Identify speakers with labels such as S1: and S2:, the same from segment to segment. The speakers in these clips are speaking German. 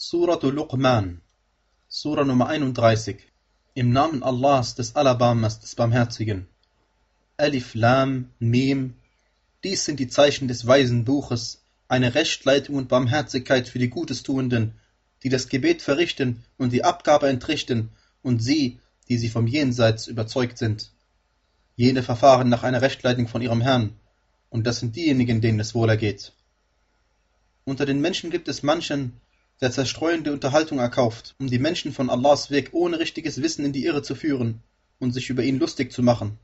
S1: Suratu Luqman, Sura Nummer 31. Im Namen Allahs, des Alabamas, des Barmherzigen. Alif Lam Mim. Dies sind die Zeichen des weisen Buches, eine Rechtleitung und Barmherzigkeit für die Gutestuenden, die das Gebet verrichten und die Abgabe entrichten, und sie, die sie vom Jenseits überzeugt sind. Jene verfahren nach einer Rechtleitung von ihrem Herrn, und das sind diejenigen, denen es wohl ergeht. Unter den Menschen gibt es manchen, der zerstreuende Unterhaltung erkauft, um die Menschen von Allahs Weg ohne richtiges Wissen in die Irre zu führen und sich über ihn lustig zu machen.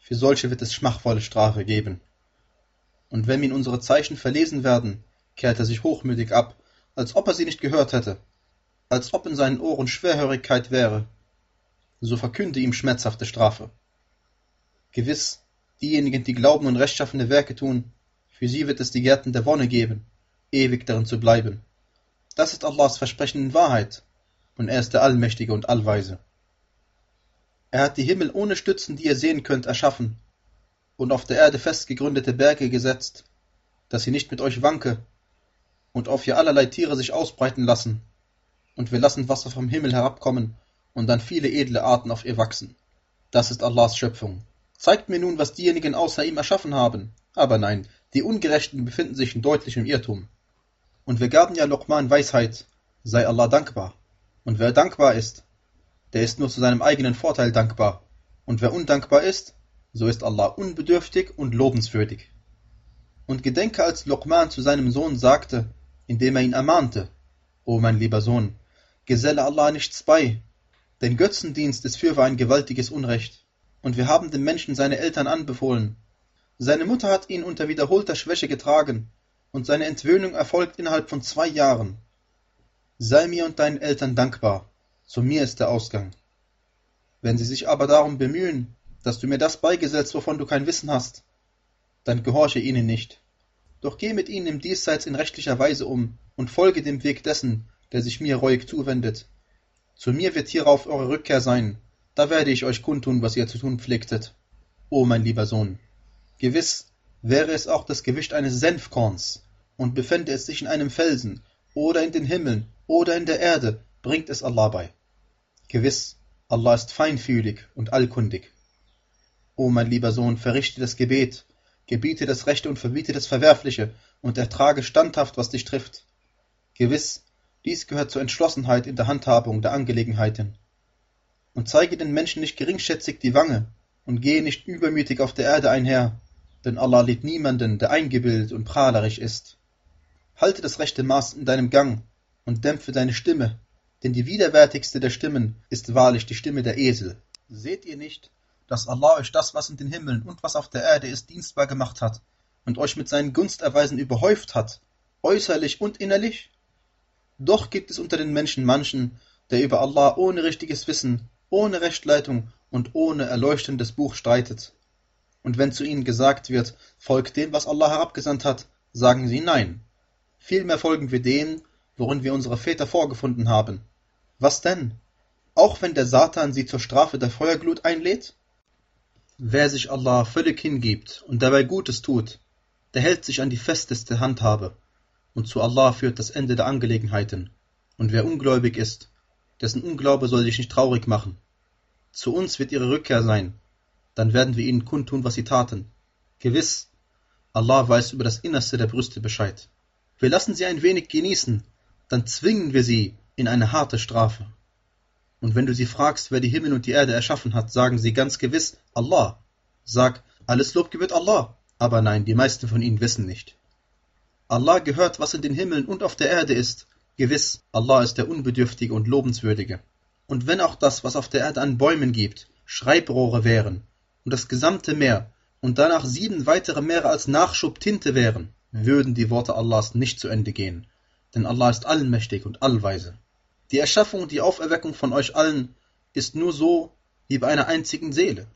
S1: Für solche wird es schmachvolle Strafe geben. Und wenn ihm unsere Zeichen verlesen werden, kehrt er sich hochmütig ab, als ob er sie nicht gehört hätte, als ob in seinen Ohren Schwerhörigkeit wäre. So verkünde ihm schmerzhafte Strafe. Gewiss, diejenigen, die glauben und rechtschaffene Werke tun, für sie wird es die Gärten der Wonne geben, ewig darin zu bleiben. Das ist Allahs Versprechen in Wahrheit, und er ist der Allmächtige und Allweise. Er hat die Himmel ohne Stützen, die ihr sehen könnt, erschaffen und auf der Erde fest gegründete Berge gesetzt, dass sie nicht mit euch wanke, und auf ihr allerlei Tiere sich ausbreiten lassen, und wir lassen Wasser vom Himmel herabkommen und dann viele edle Arten auf ihr wachsen. Das ist Allahs Schöpfung. Zeigt mir nun, was diejenigen außer ihm erschaffen haben. Aber nein, die Ungerechten befinden sich in deutlichem Irrtum. Und wir gaben ja Luqman Weisheit, sei Allah dankbar. Und wer dankbar ist, der ist nur zu seinem eigenen Vorteil dankbar. Und wer undankbar ist, so ist Allah unbedürftig und lobenswürdig. Und gedenke, als Luqman zu seinem Sohn sagte, indem er ihn ermahnte, O mein lieber Sohn, geselle Allah nichts bei, denn Götzendienst ist fürwahr ein gewaltiges Unrecht. Und wir haben dem Menschen seine Eltern anbefohlen. Seine Mutter hat ihn unter wiederholter Schwäche getragen, und seine Entwöhnung erfolgt innerhalb von zwei Jahren. Sei mir und deinen Eltern dankbar, zu mir ist der Ausgang. Wenn sie sich aber darum bemühen, dass du mir das beigesetzt, wovon du kein Wissen hast, dann gehorche ihnen nicht. Doch geh mit ihnen im Diesseits in rechtlicher Weise um und folge dem Weg dessen, der sich mir reuig zuwendet. Zu mir wird hierauf eure Rückkehr sein, da werde ich euch kundtun, was ihr zu tun pflegtet. O mein lieber Sohn, gewiss wäre es auch das Gewicht eines Senfkorns, und befände es sich in einem Felsen, oder in den Himmeln, oder in der Erde, bringt es Allah bei. Gewiss, Allah ist feinfühlig und allkundig. O mein lieber Sohn, verrichte das Gebet, gebiete das Rechte und verbiete das Verwerfliche und ertrage standhaft, was dich trifft. Gewiss, dies gehört zur Entschlossenheit in der Handhabung der Angelegenheiten. Und zeige den Menschen nicht geringschätzig die Wange und gehe nicht übermütig auf der Erde einher, denn Allah liebt niemanden, der eingebildet und prahlerisch ist. Halte das rechte Maß in deinem Gang und dämpfe deine Stimme, denn die widerwärtigste der Stimmen ist wahrlich die Stimme der Esel. Seht ihr nicht, dass Allah euch das, was in den Himmeln und was auf der Erde ist, dienstbar gemacht hat und euch mit seinen Gunsterweisen überhäuft hat, äußerlich und innerlich? Doch gibt es unter den Menschen manchen, der über Allah ohne richtiges Wissen, ohne Rechtleitung und ohne erleuchtendes Buch streitet. Und wenn zu ihnen gesagt wird, folgt dem, was Allah herabgesandt hat, sagen sie nein. Vielmehr folgen wir dem, worin wir unsere Väter vorgefunden haben. Was denn? Auch wenn der Satan sie zur Strafe der Feuerglut einlädt? Wer sich Allah völlig hingibt und dabei Gutes tut, der hält sich an die festeste Handhabe, und zu Allah führt das Ende der Angelegenheiten. Und wer ungläubig ist, dessen Unglaube soll dich nicht traurig machen. Zu uns wird ihre Rückkehr sein, dann werden wir ihnen kundtun, was sie taten. Gewiss, Allah weiß über das Innerste der Brüste Bescheid. Wir lassen sie ein wenig genießen, dann zwingen wir sie in eine harte Strafe. Und wenn du sie fragst, wer die Himmel und die Erde erschaffen hat, sagen sie ganz gewiss Allah. Sag, alles Lob gebührt Allah. Aber nein, die meisten von ihnen wissen nicht. Allah gehört, was in den Himmeln und auf der Erde ist. Gewiss, Allah ist der Unbedürftige und Lobenswürdige. Und wenn auch das, was auf der Erde an Bäumen gibt, Schreibrohre wären, und das gesamte Meer, und danach sieben weitere Meere als Nachschub Tinte wären, würden die Worte Allahs nicht zu Ende gehen, denn Allah ist allmächtig und allweise. Die Erschaffung und die Auferweckung von euch allen ist nur so wie bei einer einzigen Seele.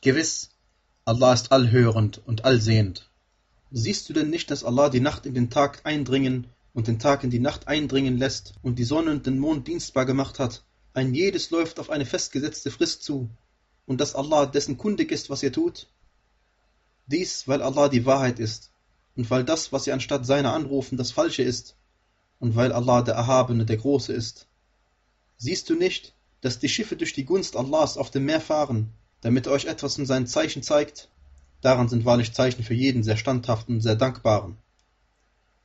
S1: Gewiss, Allah ist allhörend und allsehend. Siehst du denn nicht, dass Allah die Nacht in den Tag eindringen und den Tag in die Nacht eindringen lässt und die Sonne und den Mond dienstbar gemacht hat? Ein jedes läuft auf eine festgesetzte Frist zu und dass Allah dessen kundig ist, was ihr tut? Dies, weil Allah die Wahrheit ist und weil das, was sie anstatt seiner anrufen, das Falsche ist. und weil Allah der Erhabene, der Große ist. Siehst du nicht, dass die Schiffe durch die Gunst Allahs auf dem Meer fahren, damit er euch etwas in seinen Zeichen zeigt? Daran sind wahrlich Zeichen für jeden sehr standhaften und sehr dankbaren.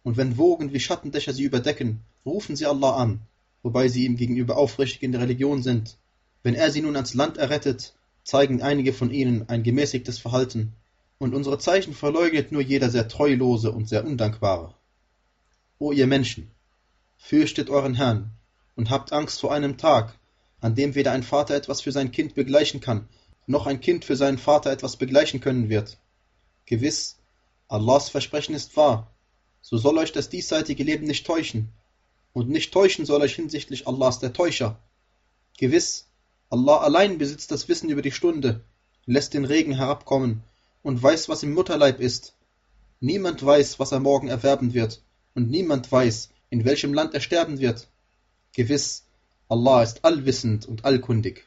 S1: Und wenn Wogen wie Schattendächer sie überdecken, rufen sie Allah an, wobei sie ihm gegenüber aufrichtig in der Religion sind. Wenn er sie nun ans Land errettet, zeigen einige von ihnen ein gemäßigtes Verhalten, und unsere Zeichen verleugnet nur jeder sehr Treulose und sehr Undankbare. O ihr Menschen, fürchtet euren Herrn und habt Angst vor einem Tag, an dem weder ein Vater etwas für sein Kind begleichen kann, noch ein Kind für seinen Vater etwas begleichen können wird. Gewiss, Allahs Versprechen ist wahr, so soll euch das diesseitige Leben nicht täuschen, und nicht täuschen soll euch hinsichtlich Allahs der Täuscher. Gewiss, Allah allein besitzt das Wissen über die Stunde, lässt den Regen herabkommen und weiß, was im Mutterleib ist. Niemand weiß, was er morgen erwerben wird, und niemand weiß, in welchem Land er sterben wird. Gewiss, Allah ist allwissend und allkundig.